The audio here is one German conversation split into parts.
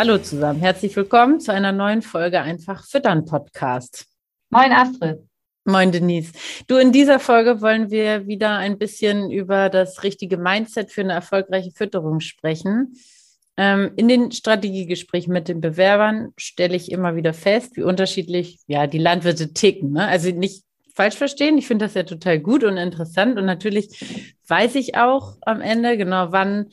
Hallo zusammen, herzlich willkommen zu einer neuen Folge Einfach Füttern Podcast. Moin Astrid. Moin Denise. Du, in dieser Folge wollen wir wieder ein bisschen über das richtige Mindset für eine erfolgreiche Fütterung sprechen. Ähm, in den Strategiegesprächen mit den Bewerbern stelle ich immer wieder fest, wie unterschiedlich ja die Landwirte ticken. Ne? Also nicht falsch verstehen. Ich finde das ja total gut und interessant. Und natürlich weiß ich auch am Ende genau, wann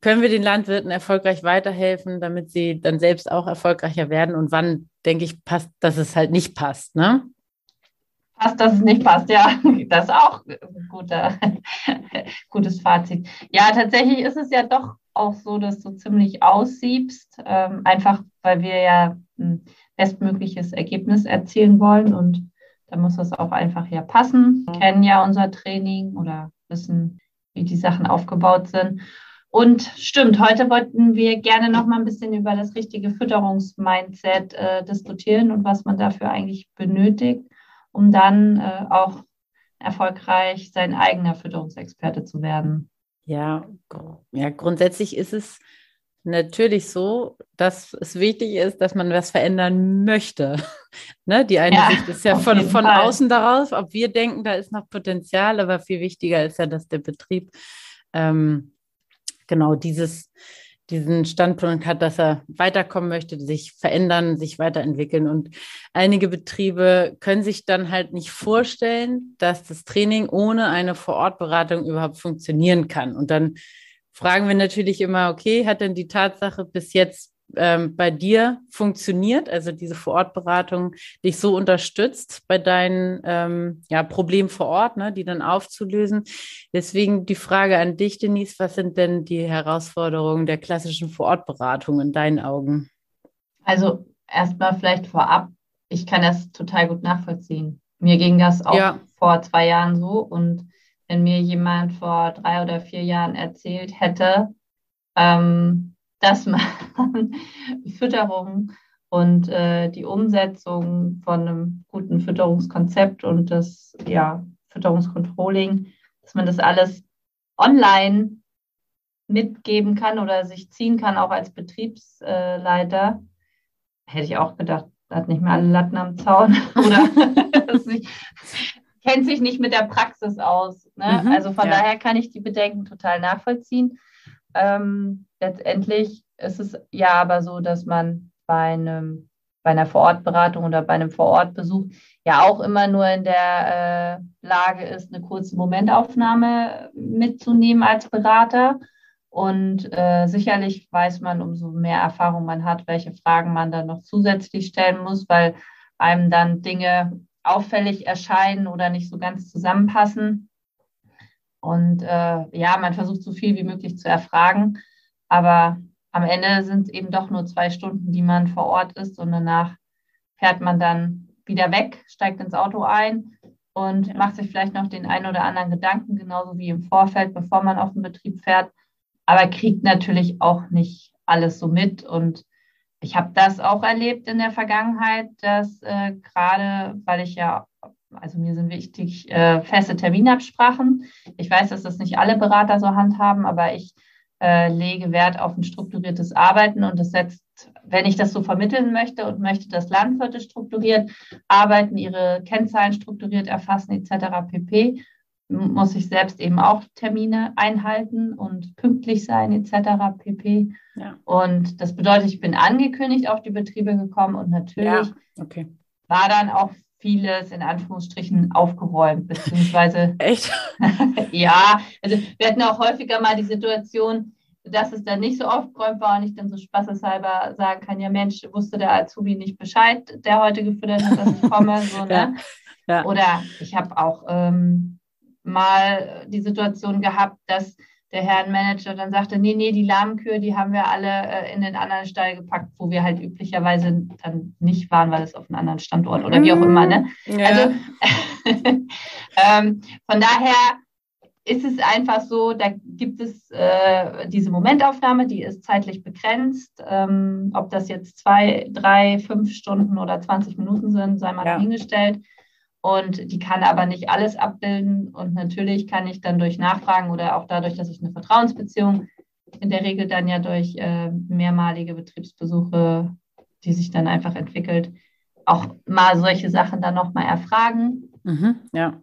können wir den Landwirten erfolgreich weiterhelfen, damit sie dann selbst auch erfolgreicher werden? Und wann, denke ich, passt, dass es halt nicht passt, ne? Passt, dass es nicht passt, ja. Das ist auch ein guter, gutes Fazit. Ja, tatsächlich ist es ja doch auch so, dass du ziemlich aussiebst, ähm, einfach weil wir ja ein bestmögliches Ergebnis erzielen wollen und da muss das auch einfach ja passen. Wir kennen ja unser Training oder wissen, wie die Sachen aufgebaut sind. Und stimmt, heute wollten wir gerne noch mal ein bisschen über das richtige Fütterungsmindset äh, diskutieren und was man dafür eigentlich benötigt, um dann äh, auch erfolgreich sein eigener Fütterungsexperte zu werden. Ja, ja, grundsätzlich ist es natürlich so, dass es wichtig ist, dass man was verändern möchte. ne? Die eine ja, Sicht ist ja von, von außen darauf, ob wir denken, da ist noch Potenzial, aber viel wichtiger ist ja, dass der Betrieb ähm, genau dieses, diesen Standpunkt hat, dass er weiterkommen möchte, sich verändern, sich weiterentwickeln. Und einige Betriebe können sich dann halt nicht vorstellen, dass das Training ohne eine Vorortberatung überhaupt funktionieren kann. Und dann fragen wir natürlich immer, okay, hat denn die Tatsache bis jetzt ähm, bei dir funktioniert, also diese Vorortberatung dich so unterstützt bei deinen ähm, ja, Problemen vor Ort, ne, die dann aufzulösen. Deswegen die Frage an dich, Denise, was sind denn die Herausforderungen der klassischen Vorortberatung in deinen Augen? Also erstmal vielleicht vorab, ich kann das total gut nachvollziehen. Mir ging das auch ja. vor zwei Jahren so und wenn mir jemand vor drei oder vier Jahren erzählt hätte, ähm, dass man Fütterung und äh, die Umsetzung von einem guten Fütterungskonzept und das ja, Fütterungscontrolling, dass man das alles online mitgeben kann oder sich ziehen kann, auch als Betriebsleiter. Hätte ich auch gedacht, hat nicht mehr alle Latten am Zaun oder nicht, kennt sich nicht mit der Praxis aus. Ne? Mhm, also von ja. daher kann ich die Bedenken total nachvollziehen. Ähm, letztendlich ist es ja aber so, dass man bei einem bei einer Vorortberatung oder bei einem Vorortbesuch ja auch immer nur in der äh, Lage ist, eine kurze Momentaufnahme mitzunehmen als Berater. Und äh, sicherlich weiß man, umso mehr Erfahrung man hat, welche Fragen man dann noch zusätzlich stellen muss, weil einem dann Dinge auffällig erscheinen oder nicht so ganz zusammenpassen. Und äh, ja, man versucht so viel wie möglich zu erfragen. Aber am Ende sind es eben doch nur zwei Stunden, die man vor Ort ist und danach fährt man dann wieder weg, steigt ins Auto ein und macht sich vielleicht noch den einen oder anderen Gedanken, genauso wie im Vorfeld, bevor man auf den Betrieb fährt, aber kriegt natürlich auch nicht alles so mit. Und ich habe das auch erlebt in der Vergangenheit, dass äh, gerade, weil ich ja, also mir sind wichtig äh, feste Terminabsprachen. Ich weiß, dass das nicht alle Berater so handhaben, aber ich äh, lege Wert auf ein strukturiertes Arbeiten und das setzt, wenn ich das so vermitteln möchte und möchte, dass Landwirte strukturiert arbeiten, ihre Kennzahlen strukturiert erfassen etc. pp, muss ich selbst eben auch Termine einhalten und pünktlich sein etc. pp. Ja. Und das bedeutet, ich bin angekündigt auf die Betriebe gekommen und natürlich ja, okay. war dann auch vieles in Anführungsstrichen aufgeräumt, beziehungsweise. Echt? ja, also wir hatten auch häufiger mal die Situation, dass es dann nicht so aufgeräumt war und ich dann so spaßeshalber sagen kann, ja Mensch, wusste der Azubi nicht Bescheid, der heute gefüttert hat, dass ich komme. So, ne? ja, ja. Oder ich habe auch ähm, mal die Situation gehabt, dass der Herrenmanager dann sagte, nee, nee, die Lahmkühe, die haben wir alle äh, in den anderen Stall gepackt, wo wir halt üblicherweise dann nicht waren, weil es auf einem anderen Standort oder wie auch immer. Ne? Ja. Also ähm, von daher ist es einfach so, da gibt es äh, diese Momentaufnahme, die ist zeitlich begrenzt. Ähm, ob das jetzt zwei, drei, fünf Stunden oder 20 Minuten sind, sei mal ja. dahingestellt. Und die kann aber nicht alles abbilden. Und natürlich kann ich dann durch Nachfragen oder auch dadurch, dass ich eine Vertrauensbeziehung in der Regel dann ja durch äh, mehrmalige Betriebsbesuche, die sich dann einfach entwickelt, auch mal solche Sachen dann nochmal erfragen. Mhm, ja.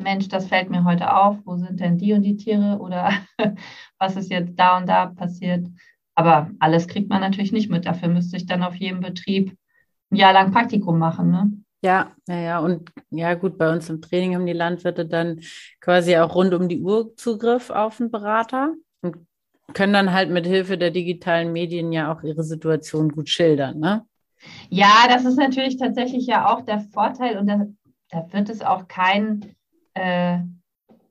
Mensch, das fällt mir heute auf. Wo sind denn die und die Tiere? Oder was ist jetzt da und da passiert? Aber alles kriegt man natürlich nicht mit. Dafür müsste ich dann auf jedem Betrieb ein Jahr lang Praktikum machen. Ne? Ja, ja, ja. Und ja, gut, bei uns im Training haben die Landwirte dann quasi auch rund um die Uhr Zugriff auf einen Berater und können dann halt mit Hilfe der digitalen Medien ja auch ihre Situation gut schildern. Ne? Ja, das ist natürlich tatsächlich ja auch der Vorteil und da, da wird es auch keinen äh,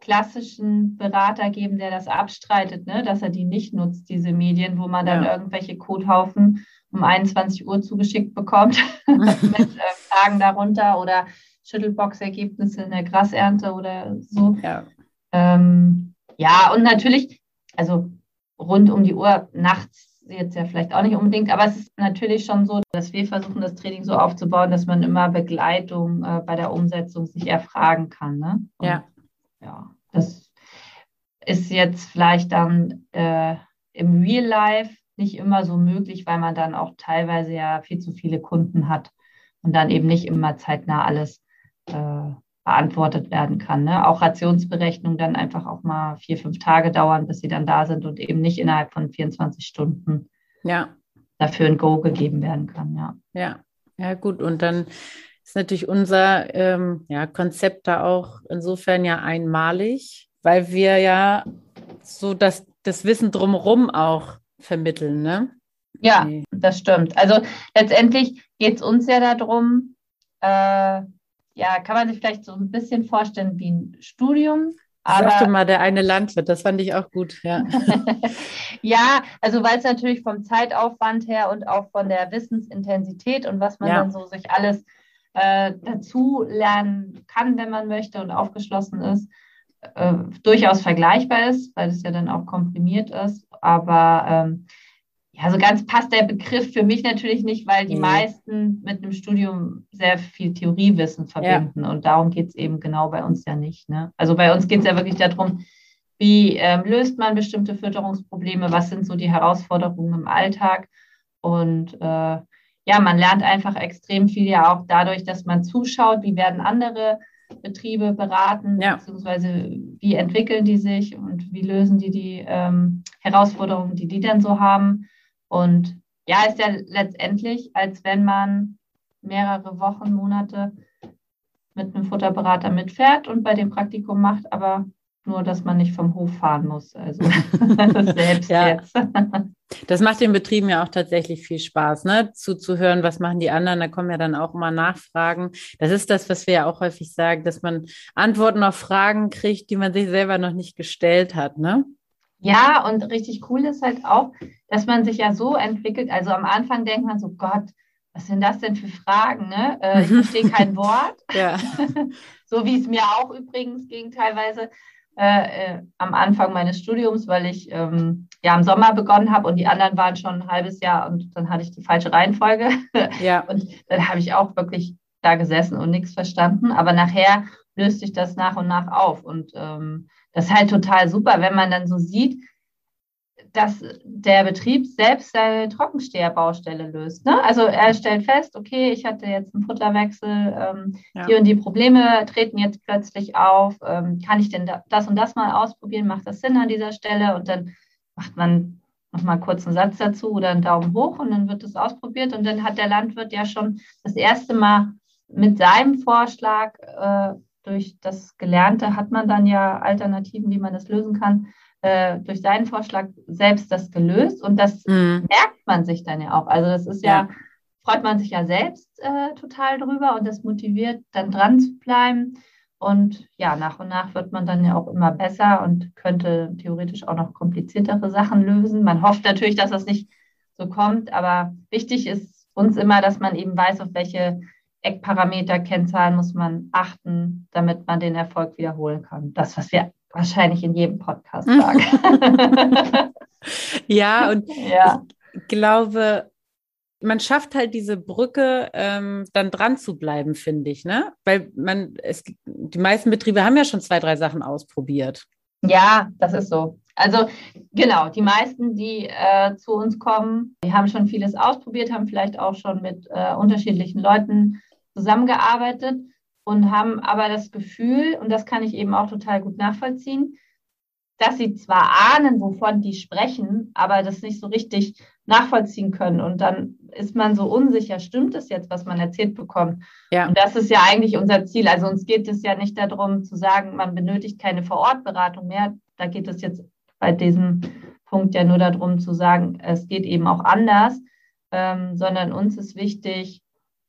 klassischen Berater geben, der das abstreitet, ne? dass er die nicht nutzt, diese Medien, wo man dann ja. irgendwelche Codehaufen um 21 Uhr zugeschickt bekommt mit äh, Fragen darunter oder Schüttelbox-Ergebnisse in der Grasernte oder so. Ja. Ähm, ja, und natürlich, also rund um die Uhr nachts jetzt ja vielleicht auch nicht unbedingt, aber es ist natürlich schon so, dass wir versuchen, das Training so aufzubauen, dass man immer Begleitung äh, bei der Umsetzung sich erfragen kann. Ne? Und, ja. Ja, das ist jetzt vielleicht dann äh, im Real Life nicht immer so möglich, weil man dann auch teilweise ja viel zu viele Kunden hat und dann eben nicht immer zeitnah alles äh, beantwortet werden kann. Ne? Auch Rationsberechnungen dann einfach auch mal vier, fünf Tage dauern, bis sie dann da sind und eben nicht innerhalb von 24 Stunden ja. dafür ein Go gegeben werden kann. Ja, ja, ja gut. Und dann ist natürlich unser ähm, ja, Konzept da auch insofern ja einmalig, weil wir ja so das, das Wissen drumherum auch vermitteln. Ne? Ja, das stimmt. Also letztendlich geht es uns ja darum, äh, ja, kann man sich vielleicht so ein bisschen vorstellen wie ein Studium. Aber, Sagte mal der eine Landwirt, das fand ich auch gut, ja. ja, also weil es natürlich vom Zeitaufwand her und auch von der Wissensintensität und was man ja. dann so sich alles äh, dazu lernen kann, wenn man möchte und aufgeschlossen ist, äh, durchaus vergleichbar ist, weil es ja dann auch komprimiert ist. Aber ähm, ja, so ganz passt der Begriff für mich natürlich nicht, weil die mhm. meisten mit einem Studium sehr viel Theoriewissen verbinden. Ja. Und darum geht es eben genau bei uns ja nicht. Ne? Also bei uns geht es ja wirklich darum, wie ähm, löst man bestimmte Fütterungsprobleme, was sind so die Herausforderungen im Alltag. Und äh, ja, man lernt einfach extrem viel ja auch dadurch, dass man zuschaut, wie werden andere Betriebe beraten, ja. beziehungsweise wie entwickeln die sich und wie lösen die die ähm, Herausforderungen, die die dann so haben. Und ja, ist ja letztendlich, als wenn man mehrere Wochen, Monate mit einem Futterberater mitfährt und bei dem Praktikum macht, aber nur, dass man nicht vom Hof fahren muss. Also selbst ja. jetzt. Das macht den Betrieben ja auch tatsächlich viel Spaß, ne? Zuzuhören, was machen die anderen. Da kommen ja dann auch immer Nachfragen. Das ist das, was wir ja auch häufig sagen, dass man Antworten auf Fragen kriegt, die man sich selber noch nicht gestellt hat, ne? Ja, und richtig cool ist halt auch, dass man sich ja so entwickelt. Also am Anfang denkt man so, Gott, was sind das denn für Fragen? Ne? Äh, ich verstehe kein Wort. Ja. so wie es mir auch übrigens ging teilweise äh, äh, am Anfang meines Studiums, weil ich ähm, ja im Sommer begonnen habe und die anderen waren schon ein halbes Jahr und dann hatte ich die falsche Reihenfolge. Ja. und dann habe ich auch wirklich da gesessen und nichts verstanden. Aber nachher löst sich das nach und nach auf. Und ähm, das ist halt total super, wenn man dann so sieht, dass der Betrieb selbst seine Trockensteherbaustelle löst. Ne? Also er stellt fest, okay, ich hatte jetzt einen Futterwechsel, ähm, ja. die und die Probleme treten jetzt plötzlich auf. Ähm, kann ich denn das und das mal ausprobieren? Macht das Sinn an dieser Stelle? Und dann macht man nochmal kurz einen Satz dazu oder einen Daumen hoch und dann wird das ausprobiert und dann hat der Landwirt ja schon das erste Mal mit seinem Vorschlag, äh, durch das Gelernte hat man dann ja Alternativen, wie man das lösen kann, äh, durch seinen Vorschlag selbst das gelöst. Und das mhm. merkt man sich dann ja auch. Also das ist ja, ja freut man sich ja selbst äh, total drüber und das motiviert, dann dran zu bleiben. Und ja, nach und nach wird man dann ja auch immer besser und könnte theoretisch auch noch kompliziertere Sachen lösen. Man hofft natürlich, dass das nicht so kommt, aber wichtig ist uns immer, dass man eben weiß, auf welche Eckparameter, Kennzahlen muss man achten, damit man den Erfolg wiederholen kann. Das, was wir wahrscheinlich in jedem Podcast sagen. ja, und ja. ich glaube, man schafft halt diese Brücke, ähm, dann dran zu bleiben, finde ich, ne? Weil man, es, die meisten Betriebe haben ja schon zwei, drei Sachen ausprobiert. Ja, das ist so. Also genau, die meisten, die äh, zu uns kommen, die haben schon vieles ausprobiert, haben vielleicht auch schon mit äh, unterschiedlichen Leuten zusammengearbeitet und haben aber das Gefühl, und das kann ich eben auch total gut nachvollziehen, dass sie zwar ahnen, wovon die sprechen, aber das nicht so richtig nachvollziehen können. Und dann ist man so unsicher, stimmt es jetzt, was man erzählt bekommt? Ja. Und das ist ja eigentlich unser Ziel. Also uns geht es ja nicht darum zu sagen, man benötigt keine Vorortberatung mehr. Da geht es jetzt bei diesem Punkt ja nur darum zu sagen, es geht eben auch anders, ähm, sondern uns ist wichtig,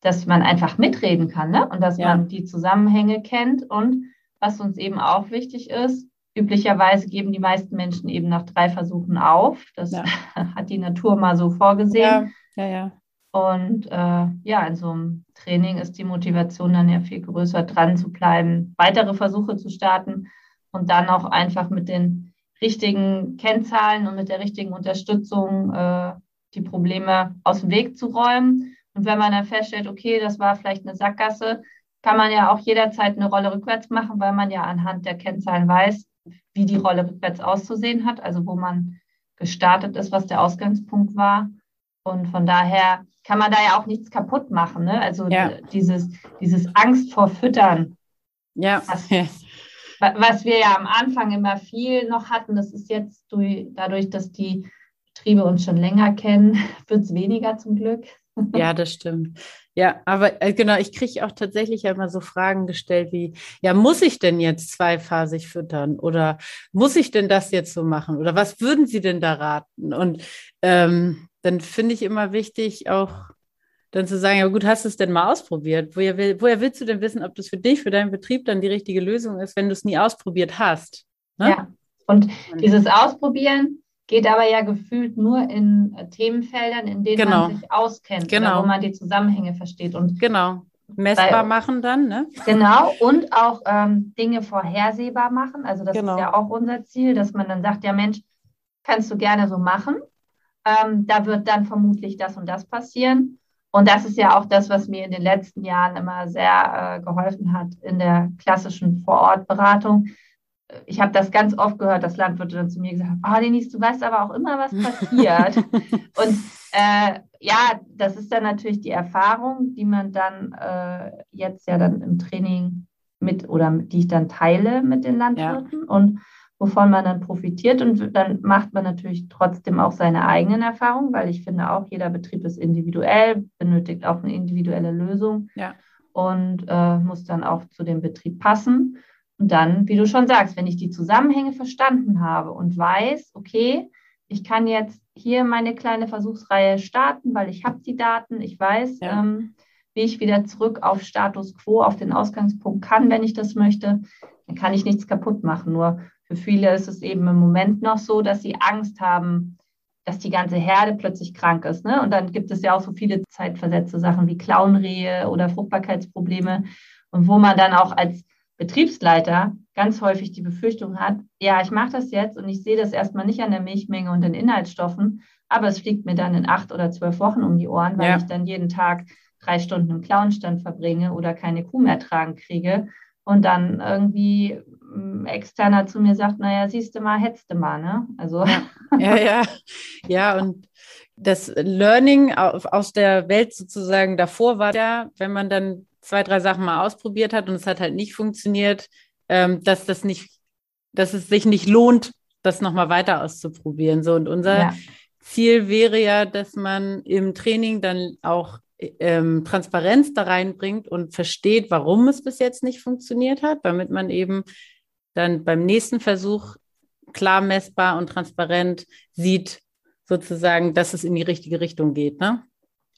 dass man einfach mitreden kann ne? und dass ja. man die Zusammenhänge kennt. Und was uns eben auch wichtig ist, üblicherweise geben die meisten Menschen eben nach drei Versuchen auf. Das ja. hat die Natur mal so vorgesehen. Ja, ja, ja. Und äh, ja, in so einem Training ist die Motivation dann ja viel größer, dran zu bleiben, weitere Versuche zu starten und dann auch einfach mit den richtigen Kennzahlen und mit der richtigen Unterstützung äh, die Probleme aus dem Weg zu räumen. Und wenn man dann feststellt, okay, das war vielleicht eine Sackgasse, kann man ja auch jederzeit eine Rolle rückwärts machen, weil man ja anhand der Kennzahlen weiß, wie die Rolle rückwärts auszusehen hat, also wo man gestartet ist, was der Ausgangspunkt war. Und von daher kann man da ja auch nichts kaputt machen. Ne? Also ja. dieses, dieses Angst vor Füttern. Ja. Was, was wir ja am Anfang immer viel noch hatten, das ist jetzt durch, dadurch, dass die Betriebe uns schon länger kennen, wird es weniger zum Glück. Ja, das stimmt. Ja, aber äh, genau, ich kriege auch tatsächlich immer so Fragen gestellt wie, ja, muss ich denn jetzt zweiphasig füttern oder muss ich denn das jetzt so machen oder was würden Sie denn da raten? Und ähm, dann finde ich immer wichtig, auch dann zu sagen, ja gut, hast du es denn mal ausprobiert? Woher, will, woher willst du denn wissen, ob das für dich, für deinen Betrieb dann die richtige Lösung ist, wenn du es nie ausprobiert hast? Ne? Ja, und dieses Ausprobieren, geht aber ja gefühlt nur in äh, Themenfeldern, in denen genau. man sich auskennt, genau. wo man die Zusammenhänge versteht. Und genau. Messbar bei, machen dann, ne? Genau, und auch ähm, Dinge vorhersehbar machen. Also das genau. ist ja auch unser Ziel, dass man dann sagt, ja Mensch, kannst du gerne so machen. Ähm, da wird dann vermutlich das und das passieren. Und das ist ja auch das, was mir in den letzten Jahren immer sehr äh, geholfen hat in der klassischen Vorortberatung, ich habe das ganz oft gehört, dass Landwirte dann zu mir gesagt haben, oh Denise, du weißt aber auch immer, was passiert. und äh, ja, das ist dann natürlich die Erfahrung, die man dann äh, jetzt ja dann im Training mit oder die ich dann teile mit den Landwirten ja. und wovon man dann profitiert. Und dann macht man natürlich trotzdem auch seine eigenen Erfahrungen, weil ich finde auch, jeder Betrieb ist individuell, benötigt auch eine individuelle Lösung ja. und äh, muss dann auch zu dem Betrieb passen. Und dann, wie du schon sagst, wenn ich die Zusammenhänge verstanden habe und weiß, okay, ich kann jetzt hier meine kleine Versuchsreihe starten, weil ich habe die Daten, ich weiß, ja. ähm, wie ich wieder zurück auf Status quo, auf den Ausgangspunkt kann, wenn ich das möchte, dann kann ich nichts kaputt machen. Nur für viele ist es eben im Moment noch so, dass sie Angst haben, dass die ganze Herde plötzlich krank ist. Ne? Und dann gibt es ja auch so viele zeitversetzte Sachen wie Klauenrehe oder Fruchtbarkeitsprobleme. Und wo man dann auch als Betriebsleiter ganz häufig die Befürchtung hat, ja, ich mache das jetzt und ich sehe das erstmal nicht an der Milchmenge und den Inhaltsstoffen, aber es fliegt mir dann in acht oder zwölf Wochen um die Ohren, weil ja. ich dann jeden Tag drei Stunden im Klauenstand verbringe oder keine Kuh mehr tragen kriege und dann irgendwie mm, externer zu mir sagt, naja, siehst du mal, hättest du mal, ne? Also. Ja, ja. ja und das Learning aus der Welt sozusagen davor war ja, wenn man dann zwei, drei Sachen mal ausprobiert hat und es hat halt nicht funktioniert, ähm, dass das nicht, dass es sich nicht lohnt, das nochmal weiter auszuprobieren. So, und unser ja. Ziel wäre ja, dass man im Training dann auch ähm, Transparenz da reinbringt und versteht, warum es bis jetzt nicht funktioniert hat, damit man eben dann beim nächsten Versuch klar messbar und transparent sieht, sozusagen, dass es in die richtige Richtung geht. Ne?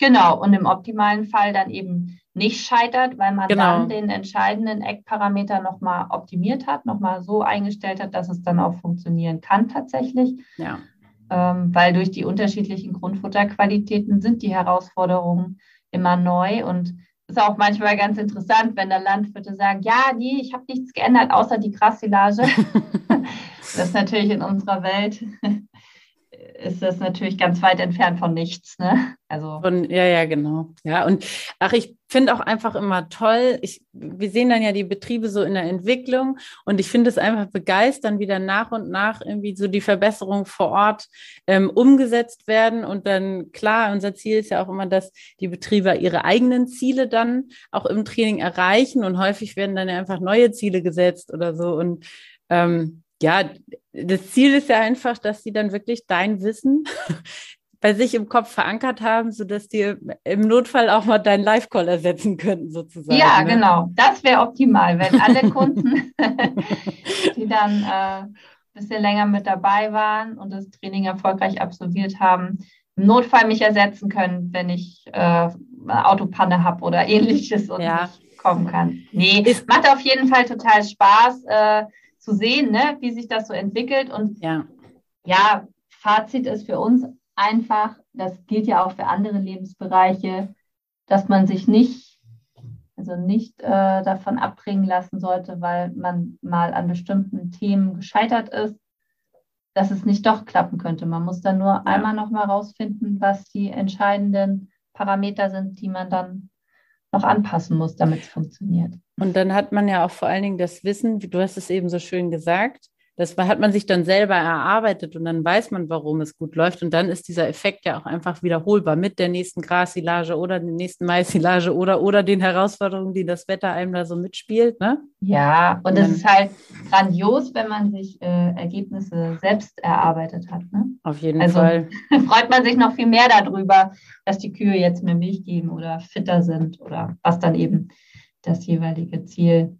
Genau, und im optimalen Fall dann eben nicht scheitert, weil man genau. dann den entscheidenden Eckparameter nochmal optimiert hat, nochmal so eingestellt hat, dass es dann auch funktionieren kann tatsächlich. Ja. Ähm, weil durch die unterschiedlichen Grundfutterqualitäten sind die Herausforderungen immer neu und ist auch manchmal ganz interessant, wenn der Landwirte sagen, ja, nee, ich habe nichts geändert, außer die Grassilage. das ist natürlich in unserer Welt ist das natürlich ganz weit entfernt von nichts. Ne? Also von, ja, ja, genau. Ja, und ach, ich finde auch einfach immer toll. Ich, wir sehen dann ja die Betriebe so in der Entwicklung und ich finde es einfach begeistern, wie dann nach und nach irgendwie so die Verbesserungen vor Ort ähm, umgesetzt werden. Und dann klar, unser Ziel ist ja auch immer, dass die Betriebe ihre eigenen Ziele dann auch im Training erreichen und häufig werden dann ja einfach neue Ziele gesetzt oder so. Und ähm, ja, das Ziel ist ja einfach, dass sie dann wirklich dein Wissen bei sich im Kopf verankert haben, sodass die im Notfall auch mal deinen Live-Call ersetzen könnten, sozusagen. Ja, ne? genau. Das wäre optimal, wenn alle Kunden, die dann äh, ein bisschen länger mit dabei waren und das Training erfolgreich absolviert haben, im Notfall mich ersetzen können, wenn ich äh, eine Autopanne habe oder ähnliches und ja. nicht kommen kann. Nee, es macht auf jeden Fall total Spaß. Äh, zu sehen, ne, wie sich das so entwickelt. Und ja. ja, Fazit ist für uns einfach, das gilt ja auch für andere Lebensbereiche, dass man sich nicht, also nicht äh, davon abbringen lassen sollte, weil man mal an bestimmten Themen gescheitert ist, dass es nicht doch klappen könnte. Man muss dann nur ja. einmal nochmal rausfinden, was die entscheidenden Parameter sind, die man dann noch anpassen muss, damit es funktioniert. Und dann hat man ja auch vor allen Dingen das Wissen, wie du hast es eben so schön gesagt, das hat man sich dann selber erarbeitet und dann weiß man, warum es gut läuft. Und dann ist dieser Effekt ja auch einfach wiederholbar mit der nächsten Grassilage oder der nächsten Maissilage oder, oder den Herausforderungen, die das Wetter einem da so mitspielt. Ne? Ja, und es ist halt grandios, wenn man sich äh, Ergebnisse selbst erarbeitet hat. Ne? Auf jeden also, Fall. freut man sich noch viel mehr darüber, dass die Kühe jetzt mehr Milch geben oder fitter sind oder was dann eben das jeweilige Ziel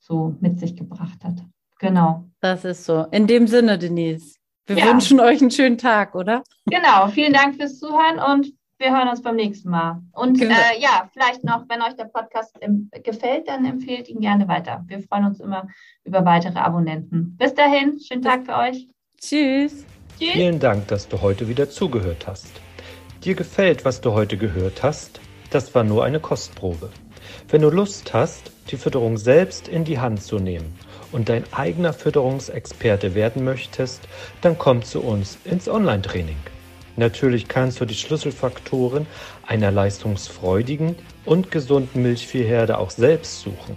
so mit sich gebracht hat. Genau. Das ist so. In dem Sinne, Denise, wir ja. wünschen euch einen schönen Tag, oder? Genau. Vielen Dank fürs Zuhören und wir hören uns beim nächsten Mal. Und genau. äh, ja, vielleicht noch, wenn euch der Podcast im, gefällt, dann empfehlt ihn gerne weiter. Wir freuen uns immer über weitere Abonnenten. Bis dahin, schönen Tag für euch. Tschüss. Tschüss. Vielen Dank, dass du heute wieder zugehört hast. Dir gefällt, was du heute gehört hast? Das war nur eine Kostprobe. Wenn du Lust hast, die Fütterung selbst in die Hand zu nehmen und dein eigener Fütterungsexperte werden möchtest, dann komm zu uns ins Online-Training. Natürlich kannst du die Schlüsselfaktoren einer leistungsfreudigen und gesunden Milchviehherde auch selbst suchen.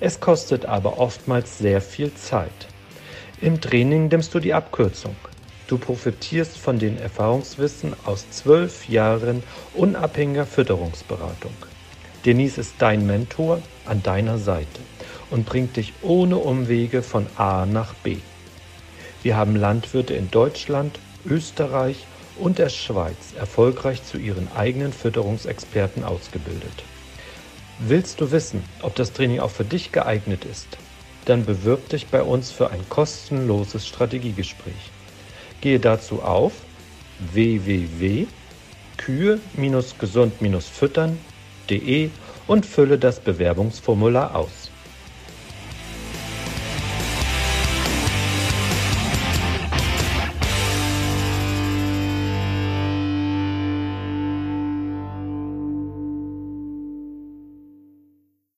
Es kostet aber oftmals sehr viel Zeit. Im Training nimmst du die Abkürzung. Du profitierst von den Erfahrungswissen aus zwölf Jahren unabhängiger Fütterungsberatung. Denise ist dein Mentor an deiner Seite und bringt dich ohne Umwege von A nach B. Wir haben Landwirte in Deutschland, Österreich und der Schweiz erfolgreich zu ihren eigenen Fütterungsexperten ausgebildet. Willst du wissen, ob das Training auch für dich geeignet ist? Dann bewirb dich bei uns für ein kostenloses Strategiegespräch. Gehe dazu auf www.kühe-gesund-füttern.de und fülle das Bewerbungsformular aus.